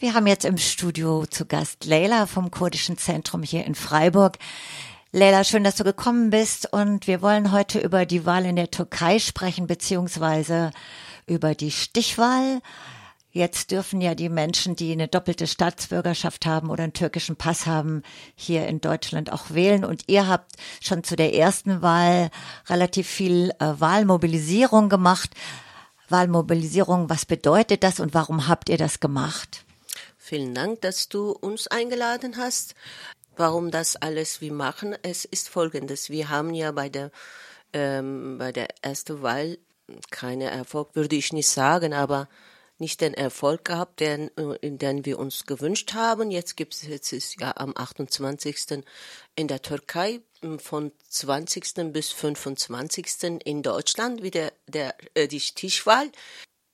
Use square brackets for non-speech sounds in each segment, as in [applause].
Wir haben jetzt im Studio zu Gast Leila vom Kurdischen Zentrum hier in Freiburg. Leila, schön, dass du gekommen bist und wir wollen heute über die Wahl in der Türkei sprechen, beziehungsweise über die Stichwahl. Jetzt dürfen ja die Menschen, die eine doppelte Staatsbürgerschaft haben oder einen türkischen Pass haben, hier in Deutschland auch wählen. Und ihr habt schon zu der ersten Wahl relativ viel äh, Wahlmobilisierung gemacht. Wahlmobilisierung, was bedeutet das und warum habt ihr das gemacht? Vielen Dank, dass du uns eingeladen hast. Warum das alles wir machen? Es ist folgendes. Wir haben ja bei der, ähm, bei der ersten Wahl keine Erfolg, würde ich nicht sagen, aber nicht den Erfolg gehabt, den, äh, den wir uns gewünscht haben. Jetzt gibt es jetzt ist ja am 28. in der Türkei von 20. bis 25. in Deutschland wieder der, äh, die Stichwahl.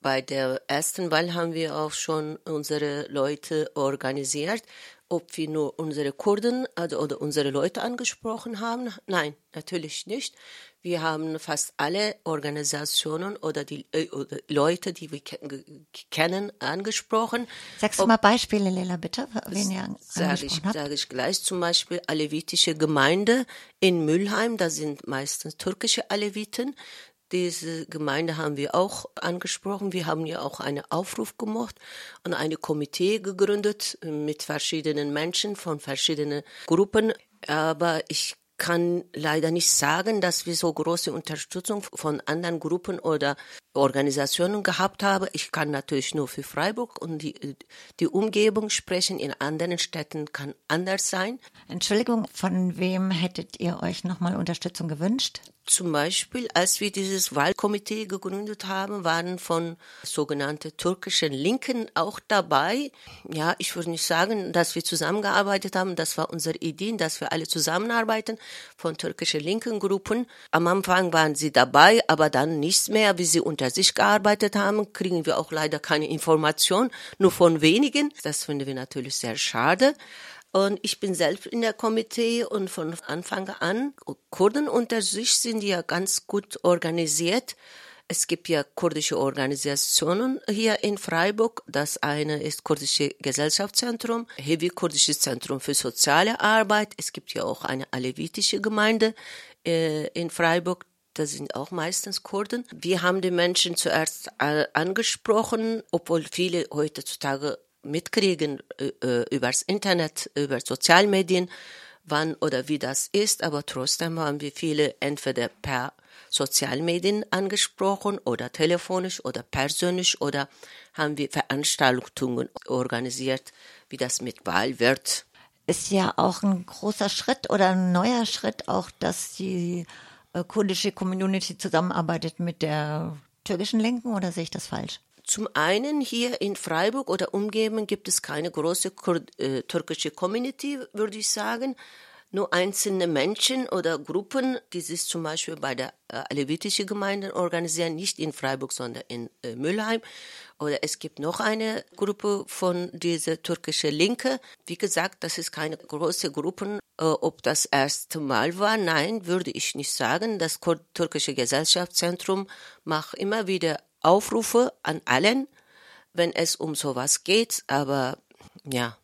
Bei der ersten Wahl haben wir auch schon unsere Leute organisiert. Ob wir nur unsere Kurden also, oder unsere Leute angesprochen haben? Nein, natürlich nicht. Wir haben fast alle Organisationen oder die äh, oder Leute, die wir kennen, angesprochen. Sagst du mal Beispiele, Lela, bitte? Wen ihr sage ich, sage ich gleich. Zum Beispiel Alevitische Gemeinde in Mülheim. Da sind meistens türkische Aleviten. Diese Gemeinde haben wir auch angesprochen. Wir haben ja auch einen Aufruf gemacht und eine Komitee gegründet mit verschiedenen Menschen von verschiedenen Gruppen. Aber ich kann leider nicht sagen, dass wir so große Unterstützung von anderen Gruppen oder Organisationen gehabt haben. Ich kann natürlich nur für Freiburg und die, die Umgebung sprechen. In anderen Städten kann anders sein. Entschuldigung, von wem hättet ihr euch nochmal Unterstützung gewünscht? Zum Beispiel, als wir dieses Wahlkomitee gegründet haben, waren von sogenannten türkischen Linken auch dabei. Ja, ich würde nicht sagen, dass wir zusammengearbeitet haben. Das war unsere Idee, dass wir alle zusammenarbeiten von türkischen linken Gruppen. Am Anfang waren sie dabei, aber dann nichts mehr. Wie sie unter sich gearbeitet haben, kriegen wir auch leider keine Information, nur von wenigen. Das finden wir natürlich sehr schade. Und ich bin selbst in der Komitee und von Anfang an, Kurden unter sich sind ja ganz gut organisiert. Es gibt ja kurdische Organisationen hier in Freiburg. Das eine ist Kurdische Gesellschaftszentrum, Hevi Kurdisches Zentrum für soziale Arbeit. Es gibt ja auch eine alevitische Gemeinde äh, in Freiburg. Das sind auch meistens Kurden. Wir haben die Menschen zuerst äh, angesprochen, obwohl viele heutzutage mitkriegen äh, äh, übers Internet, über Sozialmedien, wann oder wie das ist, aber trotzdem haben wir viele entweder per Sozialmedien angesprochen oder telefonisch oder persönlich oder haben wir Veranstaltungen organisiert, wie das mit Wahl wird. Ist ja auch ein großer Schritt oder ein neuer Schritt auch, dass die äh, kurdische Community zusammenarbeitet mit der türkischen Linken oder sehe ich das falsch? Zum einen hier in Freiburg oder Umgebung gibt es keine große äh, türkische Community, würde ich sagen. Nur einzelne Menschen oder Gruppen, die sich zum Beispiel bei der äh, alevitischen Gemeinde organisieren, nicht in Freiburg, sondern in äh, Mülheim. Oder es gibt noch eine Gruppe von dieser türkischen Linke. Wie gesagt, das ist keine große Gruppe. Äh, ob das erste Mal war, nein, würde ich nicht sagen. Das türkische Gesellschaftszentrum macht immer wieder Aufrufe an allen, wenn es um sowas geht, aber ja,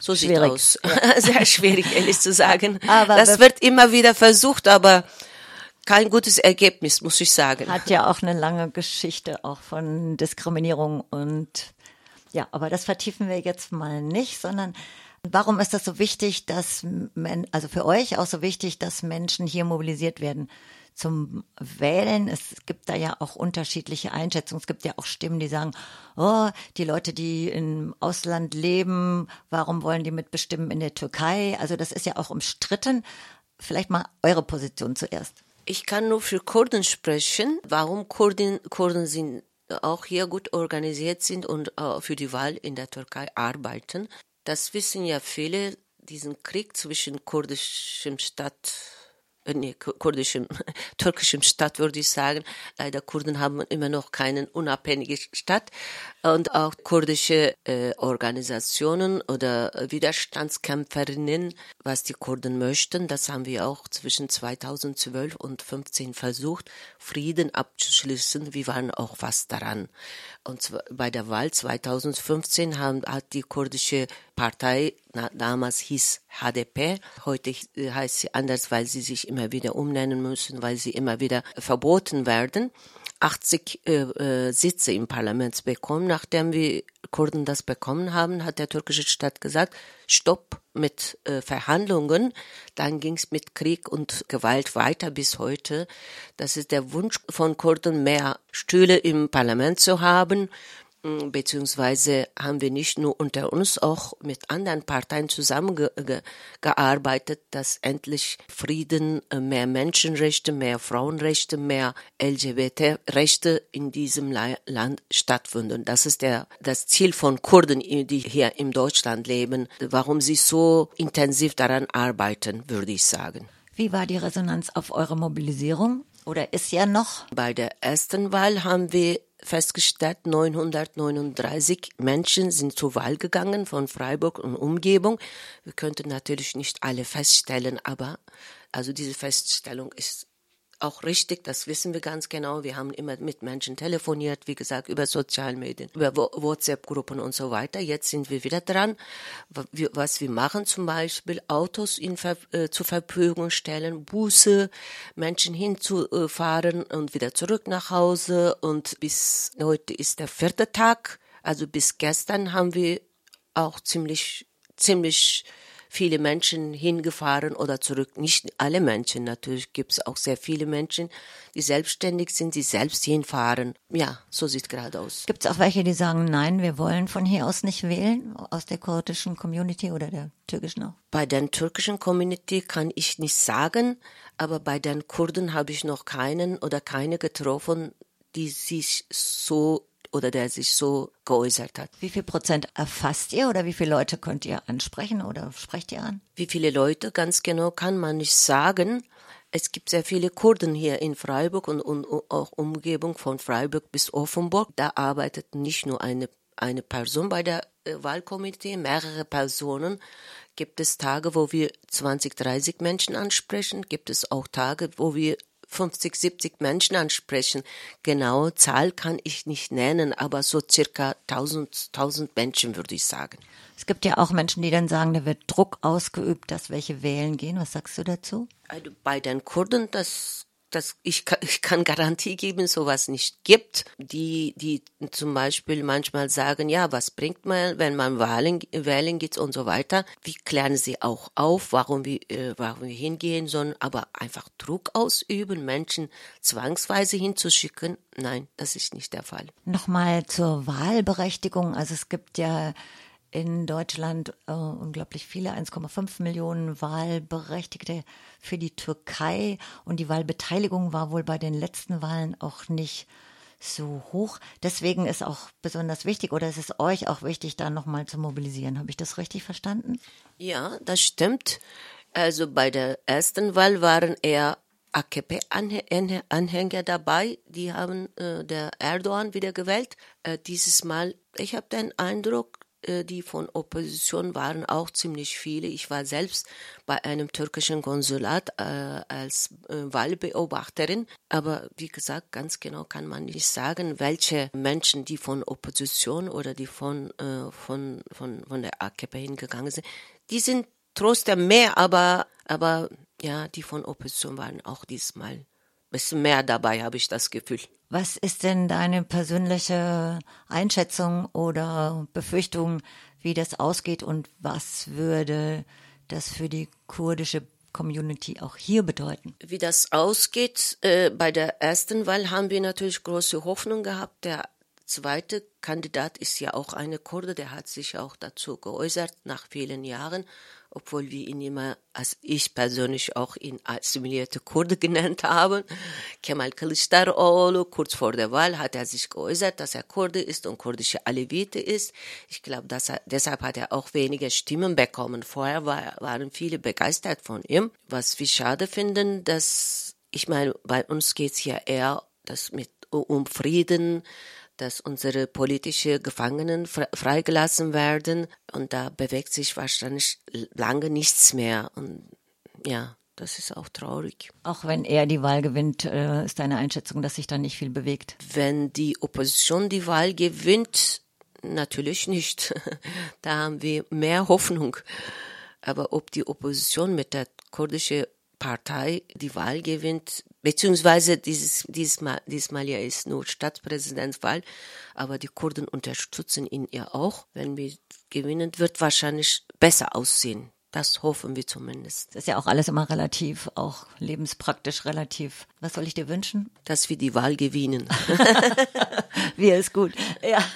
so sieht schwierig. aus. Ja. [laughs] Sehr schwierig, ehrlich zu sagen. [laughs] Aber das wird immer wieder versucht, aber kein gutes Ergebnis, muss ich sagen. Hat ja auch eine lange Geschichte auch von Diskriminierung und ja, aber das vertiefen wir jetzt mal nicht, sondern warum ist das so wichtig, dass, also für euch auch so wichtig, dass Menschen hier mobilisiert werden? Zum Wählen. Es gibt da ja auch unterschiedliche Einschätzungen. Es gibt ja auch Stimmen, die sagen, oh, die Leute, die im Ausland leben, warum wollen die mitbestimmen in der Türkei? Also das ist ja auch umstritten. Vielleicht mal eure Position zuerst. Ich kann nur für Kurden sprechen. Warum Kurden, Kurden sind auch hier gut organisiert sind und äh, für die Wahl in der Türkei arbeiten. Das wissen ja viele, diesen Krieg zwischen kurdischem Stadt nee, kurdischem, [laughs] türkischem Stadt, würde ich sagen. Leider Kurden haben immer noch keine unabhängige Stadt. Und auch kurdische äh, Organisationen oder Widerstandskämpferinnen, was die Kurden möchten, das haben wir auch zwischen 2012 und 2015 versucht, Frieden abzuschließen. Wir waren auch was daran. Und bei der Wahl 2015 haben, hat die kurdische Partei, na, damals hieß HDP, heute heißt sie anders, weil sie sich immer wieder umnennen müssen, weil sie immer wieder verboten werden. 80 äh, äh, Sitze im Parlament bekommen. Nachdem wir Kurden das bekommen haben, hat der türkische Staat gesagt, Stopp mit äh, Verhandlungen. Dann ging es mit Krieg und Gewalt weiter bis heute. Das ist der Wunsch von Kurden, mehr Stühle im Parlament zu haben, beziehungsweise haben wir nicht nur unter uns auch mit anderen Parteien zusammengearbeitet, dass endlich Frieden, äh, mehr Menschenrechte, mehr Frauenrechte, mehr LGBT-Rechte in diesem Land stattfinden. Das ist der, das Ziel von Kurden, die hier in Deutschland leben, warum sie so intensiv daran arbeiten, würde ich sagen. Wie war die Resonanz auf eure Mobilisierung? Oder ist ja noch? Bei der ersten Wahl haben wir festgestellt, 939 Menschen sind zur Wahl gegangen von Freiburg und Umgebung. Wir könnten natürlich nicht alle feststellen, aber also diese Feststellung ist auch richtig, das wissen wir ganz genau. Wir haben immer mit Menschen telefoniert, wie gesagt, über Sozialmedien, über WhatsApp-Gruppen und so weiter. Jetzt sind wir wieder dran. Was wir machen, zum Beispiel Autos in, äh, zur Verfügung stellen, Busse, Menschen hinzufahren und wieder zurück nach Hause. Und bis heute ist der vierte Tag. Also bis gestern haben wir auch ziemlich, ziemlich viele Menschen hingefahren oder zurück. Nicht alle Menschen, natürlich gibt es auch sehr viele Menschen, die selbstständig sind, die selbst hinfahren. Ja, so sieht es gerade aus. Gibt es auch welche, die sagen, nein, wir wollen von hier aus nicht wählen, aus der kurdischen Community oder der türkischen auch? Bei der türkischen Community kann ich nicht sagen, aber bei den Kurden habe ich noch keinen oder keine getroffen, die sich so oder der sich so geäußert hat. Wie viel Prozent erfasst ihr oder wie viele Leute könnt ihr ansprechen oder sprecht ihr an? Wie viele Leute ganz genau kann man nicht sagen. Es gibt sehr viele Kurden hier in Freiburg und, und auch Umgebung von Freiburg bis Offenburg. Da arbeitet nicht nur eine, eine Person bei der äh, Wahlkomitee, mehrere Personen. Gibt es Tage, wo wir 20, 30 Menschen ansprechen? Gibt es auch Tage, wo wir 50, 70 Menschen ansprechen. Genaue Zahl kann ich nicht nennen, aber so circa 1000, 1000 Menschen würde ich sagen. Es gibt ja auch Menschen, die dann sagen, da wird Druck ausgeübt, dass welche wählen gehen. Was sagst du dazu? Also bei den Kurden, das dass ich, ich kann Garantie geben, sowas nicht gibt. Die, die zum Beispiel manchmal sagen, ja, was bringt man, wenn man Wahlen, wählen geht und so weiter. Wie klären sie auch auf, warum wir, äh, warum wir hingehen sollen, aber einfach Druck ausüben, Menschen zwangsweise hinzuschicken, nein, das ist nicht der Fall. Nochmal zur Wahlberechtigung. Also es gibt ja in Deutschland äh, unglaublich viele, 1,5 Millionen Wahlberechtigte für die Türkei und die Wahlbeteiligung war wohl bei den letzten Wahlen auch nicht so hoch. Deswegen ist auch besonders wichtig oder ist es euch auch wichtig, da nochmal zu mobilisieren. Habe ich das richtig verstanden? Ja, das stimmt. Also bei der ersten Wahl waren eher AKP-Anhänger dabei, die haben äh, der Erdogan wieder gewählt. Äh, dieses Mal, ich habe den Eindruck, die von Opposition waren auch ziemlich viele. Ich war selbst bei einem türkischen Konsulat äh, als äh, Wahlbeobachterin. Aber wie gesagt, ganz genau kann man nicht sagen, welche Menschen, die von Opposition oder die von, äh, von, von, von der AKP hingegangen sind, die sind trotzdem mehr, aber, aber ja, die von Opposition waren auch diesmal bisschen mehr dabei, habe ich das Gefühl. Was ist denn deine persönliche Einschätzung oder Befürchtung, wie das ausgeht und was würde das für die kurdische Community auch hier bedeuten? Wie das ausgeht, äh, bei der ersten Wahl haben wir natürlich große Hoffnung gehabt. Der zweite Kandidat ist ja auch eine Kurde, der hat sich auch dazu geäußert nach vielen Jahren, obwohl wir ihn immer, als ich persönlich auch ihn assimilierte Kurde [laughs] genannt haben. Kemal Kılıçdaroğlu, kurz vor der Wahl hat er sich geäußert, dass er Kurde ist und kurdische Alevite ist. Ich glaube, deshalb hat er auch weniger Stimmen bekommen. Vorher war, waren viele begeistert von ihm. Was wir schade finden, dass, ich meine, bei uns geht's ja eher das mit um Frieden, dass unsere politische Gefangenen freigelassen werden und da bewegt sich wahrscheinlich lange nichts mehr und ja, das ist auch traurig. Auch wenn er die Wahl gewinnt, äh, ist deine Einschätzung, dass sich da nicht viel bewegt? Wenn die Opposition die Wahl gewinnt, natürlich nicht. [laughs] da haben wir mehr Hoffnung. Aber ob die Opposition mit der kurdischen Partei die Wahl gewinnt, beziehungsweise dieses, diesmal, diesmal ja ist nur Stadtpräsidentswahl, aber die Kurden unterstützen ihn ja auch. Wenn wir gewinnen, wird wahrscheinlich besser aussehen. Das hoffen wir zumindest. Das ist ja auch alles immer relativ, auch lebenspraktisch relativ. Was soll ich dir wünschen? Dass wir die Wahl gewinnen. [laughs] wir ist gut. Ja. [laughs]